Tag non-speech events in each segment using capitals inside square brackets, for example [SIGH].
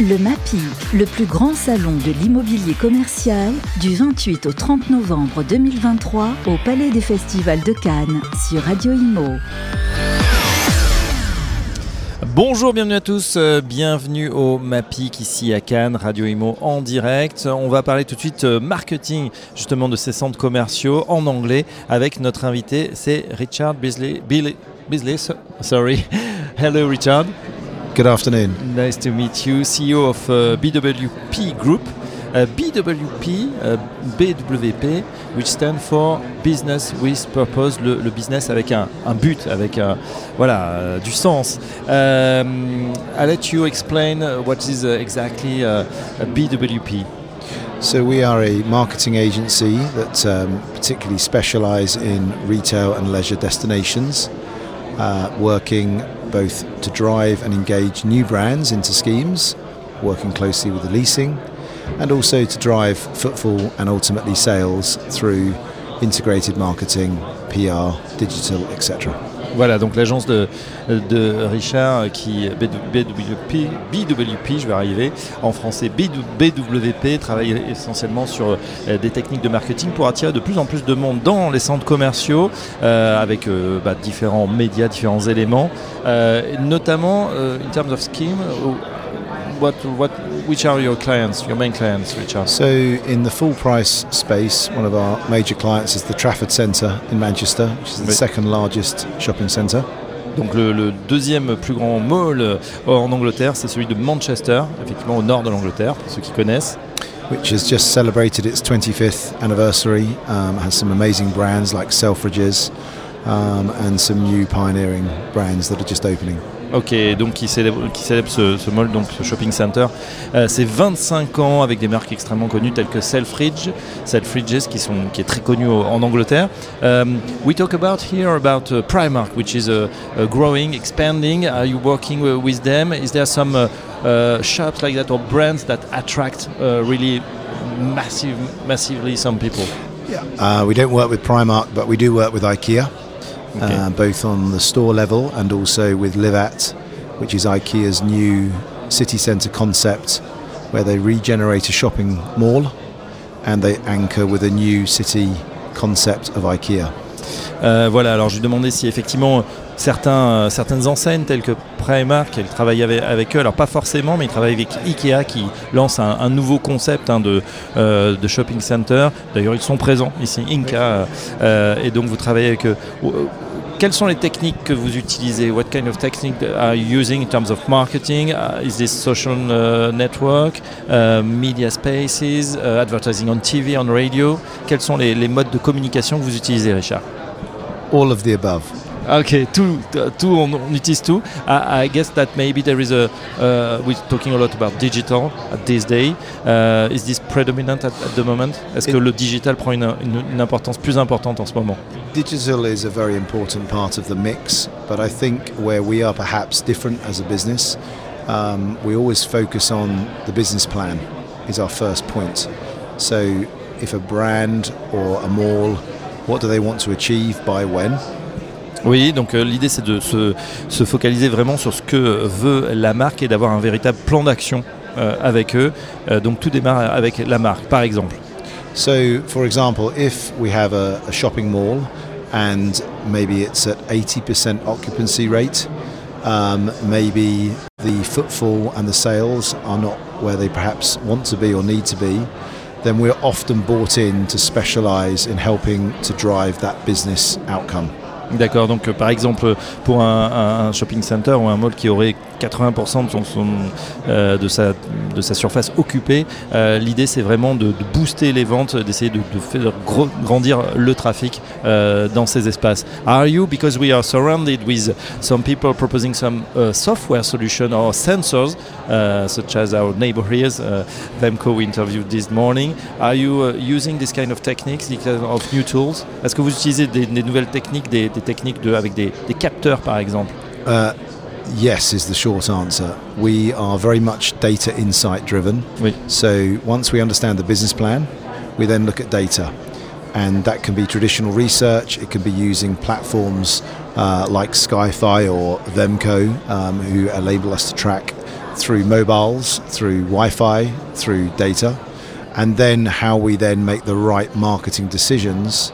Le MAPI, le plus grand salon de l'immobilier commercial, du 28 au 30 novembre 2023 au Palais des Festivals de Cannes sur Radio Imo. Bonjour, bienvenue à tous, euh, bienvenue au MAPIC ici à Cannes, Radio Imo en direct. On va parler tout de suite euh, marketing justement de ces centres commerciaux en anglais avec notre invité, c'est Richard Beasley. Beasley, sorry. [LAUGHS] Hello Richard. Good afternoon. Nice to meet you, CEO of uh, BWP Group. Uh, BWP, uh, BWP, which stand for Business with Purpose, le, le business avec un, un, but, avec un, voilà, euh, du sens. Um, I'll let you explain what is uh, exactly uh, BWP. So we are a marketing agency that um, particularly specialise in retail and leisure destinations, uh, working both to drive and engage new brands into schemes, working closely with the leasing, and also to drive footfall and ultimately sales through integrated marketing, PR, digital, etc. Voilà, donc l'agence de, Richard qui BWP, BWP, je vais arriver en français, BWP travaille essentiellement sur euh, des techniques de marketing pour attirer de plus en plus de monde dans les centres commerciaux euh, avec euh, bah, différents médias, différents éléments, euh, notamment euh, in terms of scheme. What, what, which are your clients, your main clients, Richard? So, in the full price space, one of our major clients is the Trafford Centre in Manchester, which is the second largest shopping centre. Donc le, le, deuxième plus grand mall euh, en Angleterre, c'est celui de Manchester, effectivement au nord de l'Angleterre, pour ceux qui connaissent. Which has just celebrated its 25th anniversary, um, has some amazing brands like Selfridges um, and some new pioneering brands that are just opening. Ok, donc qui célèbre, qui ce, mall, donc ce shopping center. Euh, c'est 25 ans avec des marques extrêmement connues telles que Selfridge, Selfridges qui, sont, qui est très connu en Angleterre. Um, we talk about here about uh, Primark, which is uh, uh, growing, expanding. Are you working with them? Is there some uh, uh, shops like that or brands that attract uh, really massive, massively some people? Yeah. we don't work with Primark, but we do work with IKEA. Okay. Uh, both on the store level and also with Livat, which is IKEA's new city centre concept, where they regenerate a shopping mall and they anchor with a new city concept of IKEA. Euh, voilà, alors je lui demandais si effectivement euh, certaines enseignes telles que Primark, elle travaille avec, eux, alors pas forcément, mais ils travaillent avec Ikea qui lance un, nouveau concept hein, de, euh, de, shopping center. D'ailleurs, ils sont présents ici, Inca, euh, et donc vous travaillez avec eux. Quelles sont les techniques que vous utilisez? What kind of technique are you using in terms of marketing? Uh, Is this social uh, network, uh, media spaces, advertising on TV, on radio? Quels sont les, les modes de communication que vous utilisez, Richard? All of the above. Okay, tout, tout on, on utilise tout. I, I, guess that maybe there is a. Uh, we're talking a lot about digital at this day. Uh, is this predominant at, at the moment? Est-ce que le digital prend une, une, une, importance plus importante en ce moment? Digital is a very important part of the mix, but I think where we are perhaps different as a business, um, we always focus on the business plan. Is our first point. So, if a brand or a mall, what do they want to achieve by when? Oui, donc euh, l'idée c'est de se, se, focaliser vraiment sur ce que veut la marque et d'avoir un véritable plan d'action euh, avec eux. Euh, donc tout démarre avec la marque, par exemple. So, for example, if we have a, a shopping mall and maybe it's at 80% occupancy rate, um, maybe the footfall and the sales are not where they perhaps want to be or need to be, then we're often bought in to specialize in helping to drive that business outcome. D'accord, donc euh, par exemple pour un, un, shopping center ou un mall qui aurait 80% de, son, son euh, de, sa, de sa surface occupée, euh, l'idée c'est vraiment de, de, booster les ventes, d'essayer de, de, faire gros, grandir le trafic euh, dans ces espaces. Are you, because we are surrounded with some people proposing some uh, software solution or sensors, uh, such as our neighbor here, uh, Vemco we interviewed this morning, are you uh, using this kind of techniques, this kind of new tools? Est-ce que vous utilisez des, des nouvelles techniques, des, des techniques avec des, des capteurs par exemple? Uh, Yes, is the short answer. We are very much data insight driven. Oui. So once we understand the business plan, we then look at data. And that can be traditional research, it can be using platforms uh, like Skyfi or Vemco, um, who enable us to track through mobiles, through Wi-Fi, through data, and then how we then make the right marketing decisions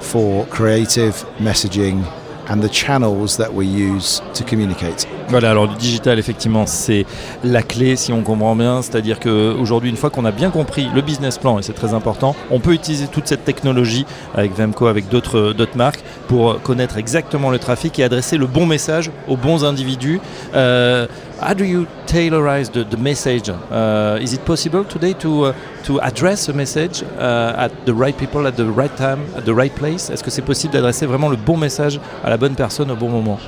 for creative messaging and the channels that we use to communicate. Voilà, alors le digital, effectivement, c'est la clé si on comprend bien. C'est-à-dire qu'aujourd'hui, une fois qu'on a bien compris le business plan, et c'est très important, on peut utiliser toute cette technologie avec Vemco, avec d'autres marques, pour connaître exactement le trafic et adresser le bon message aux bons individus. Euh, how do you tailorize the, the message? Uh, is it possible today to, uh, to address a message uh, at the right people, at the right time, at the right place? Est-ce que c'est possible d'adresser vraiment le bon message à la bonne personne au bon moment?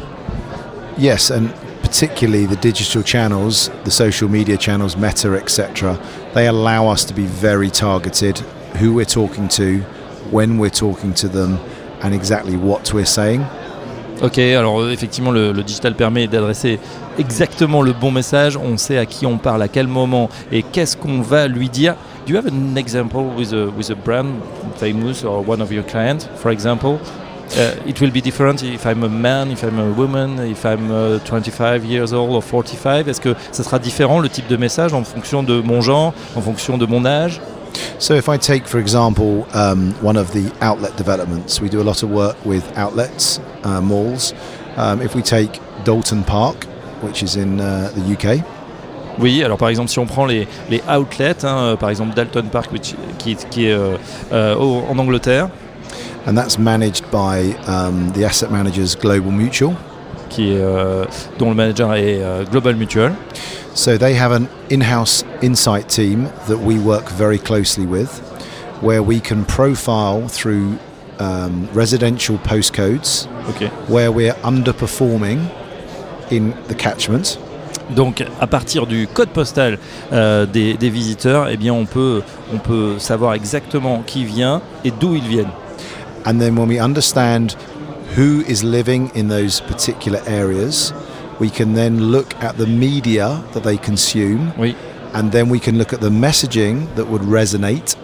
Yes, and particularly the digital channels, the social media channels, Meta, etc., they allow us to be very targeted who we're talking to, when we're talking to them, and exactly what we're saying. Ok, alors euh, effectivement le, digital permet d'adresser exactement le bon message, on sait à qui on parle, à quel moment et qu'est-ce qu'on va lui dire. Do you have an example with a, with a brand famous or one of your clients, for example? Uh, it will be different if I'm a man, if I'm a woman, if I'm uh, 25 years old or 45. Est-ce que ça sera différent le type de message en fonction de mon genre, en fonction de mon âge? So, if I take, for example, um, one of the outlet developments, we do a lot of work with outlets, uh, malls. Um, if we take Dalton Park, which is in uh, the UK. Oui, alors par exemple, si on prend les, les outlets, hein, par exemple Dalton Park, which, qui, qui est euh, euh, en Angleterre. And that's managed by um, the asset managers Global Mutual. Qui est, euh, dont le manager est euh, Global Mutual. So they have an in-house insight team that we work very closely with, where we can profile through um, residential postcodes okay. where we're underperforming in the catchment. Donc à partir du code postal euh, des, des, visiteurs, eh bien on peut, on peut savoir exactement qui vient et d'où ils viennent. And then when we understand who is living in those particular areas, we can then look at the media that they consume. Oui. And then we can look at the messaging that would resonate.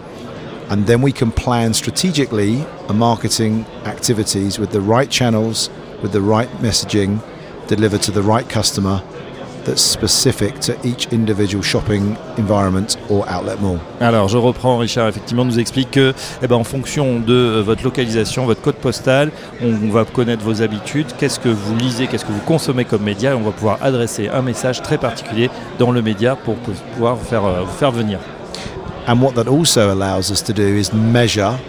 And then we can plan strategically a marketing activities with the right channels, with the right messaging delivered to the right customer that's specific to each individual shopping environment or outlet mall. Alors je reprends, Richard effectivement nous explique que eh ben, en fonction de euh, votre localisation, votre code postal, on, on va connaître vos habitudes, qu'est-ce que vous lisez, qu'est-ce que vous consommez comme média? Et on va pouvoir adresser un message très particulier dans le média pour pouvoir vous faire, euh, vous faire venir. And what that also allows us to do is measure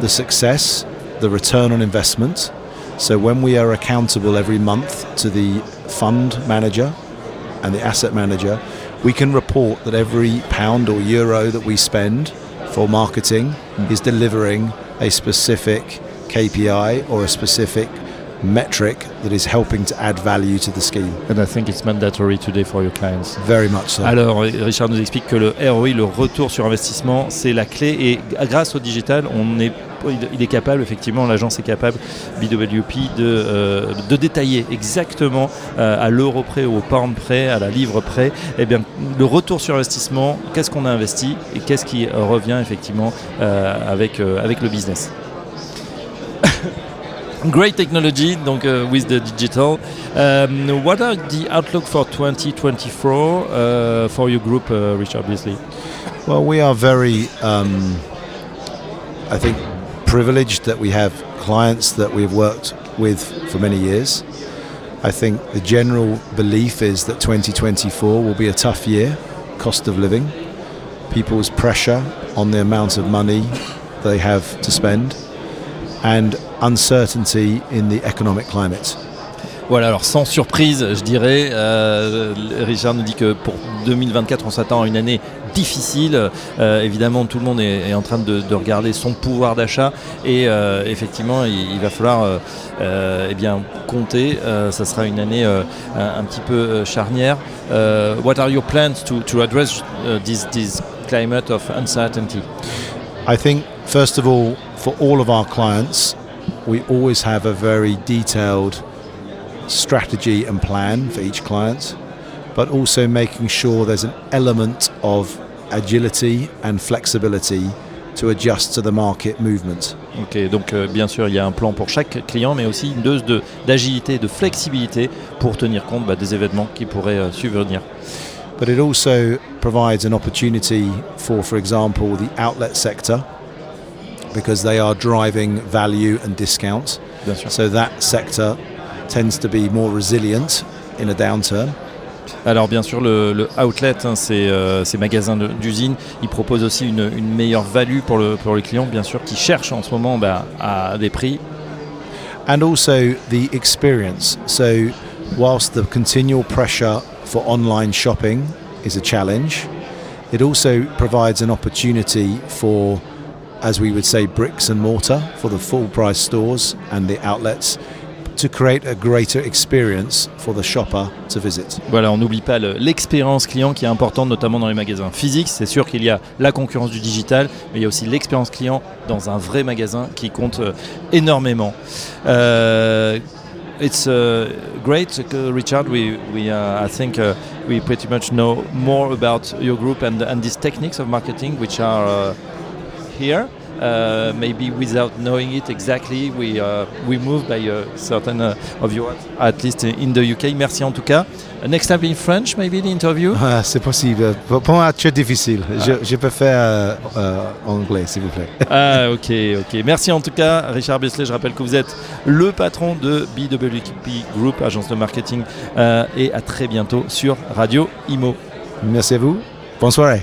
the success, the return on investment. So when we are accountable every month to the fund manager and the asset manager, we can report that every pound or euro that we spend for marketing mm. is delivering a specific KPI or a specific metric that is helping to add value to the scheme. And I think it's mandatory today for your clients. Very much so. Alors, Richard nous explique que le ROI, le retour sur investissement, c'est la clé et grâce au digital, on est il est capable, effectivement, l'agence est capable, BWP, de, euh, de détailler exactement euh, à l'euro près, au pound près, à la livre près, eh bien, le retour sur investissement, qu'est-ce qu'on a investi et qu'est-ce qui revient effectivement euh, avec, avec le business. [COUGHS] Great technology, donc with the digital. Um, what are the outlook for 2024 uh, for your group, uh, Richard Beasley? Well, we are very, um, I think, privileged that we have clients that we've worked with for many years. I think the general belief is that 2024 will be a tough year, cost of living, people's pressure on the amount of money they have to spend, and uncertainty in the economic climate. Voilà, alors sans surprise, je dirais, euh, Richard nous dit que pour 2024, on s'attend à une année difficile. Euh, évidemment, tout le monde est, en train de, de, regarder son pouvoir d'achat et euh, effectivement, il, va falloir euh, euh eh bien, compter. Euh, ça sera une année un, petit peu charnière. what are your plans to, to address this, this climate of uncertainty? I think, first of all, for all of our clients, we always have a very detailed strategy and plan for each client, but also making sure there's an element of agility and flexibility to adjust to the market movement. Ok, donc euh, bien sûr il y a un plan pour chaque client, mais aussi une dose d'agilité, de, de, flexibilité pour tenir compte bah, des événements qui pourraient euh, survenir. but it also provides an opportunity for, for example, the outlet sector because they are driving value and discounts. So that sector tends to be more resilient in a downturn. Alors bien sûr le, le outlet, hein, c'est euh, ces magasins d'usine, ils proposent aussi une, une meilleure value pour, le, pour les clients, bien sûr, qui cherchent en ce moment bah, à des prix. and also the experience. So, whilst the continual pressure for online shopping is a challenge, it also provides an opportunity for, as we would say, bricks and mortar for the full price stores and the outlets to create a greater experience for the shopper to visit. Voilà, on n'oublie pas le- l'expérience client qui est importante, notamment dans les magasins physiques. C'est sûr qu'il y a la concurrence du digital, mais il y a aussi l'expérience client dans un vrai magasin qui compte euh, énormément. Euh, it's uh, great, uh, Richard. We, we uh, I think uh, we pretty much know more about your group and, and these techniques of marketing, which are uh, here. Uh, maybe without knowing it exactly, we uh, we move by a certain uh, of you, at least in the UK. Merci en tout cas. Uh, Next time in French, maybe the interview? Ah, c'est possible. Pour moi, très difficile. Je, je préfère euh, euh, anglais, s'il vous plaît. Ah ok ok. Merci en tout cas Richard Besley. Je rappelle que vous êtes le patron de BWP Group, agence de marketing, euh, et à très bientôt sur Radio Imo. Merci à vous. Bonne soirée.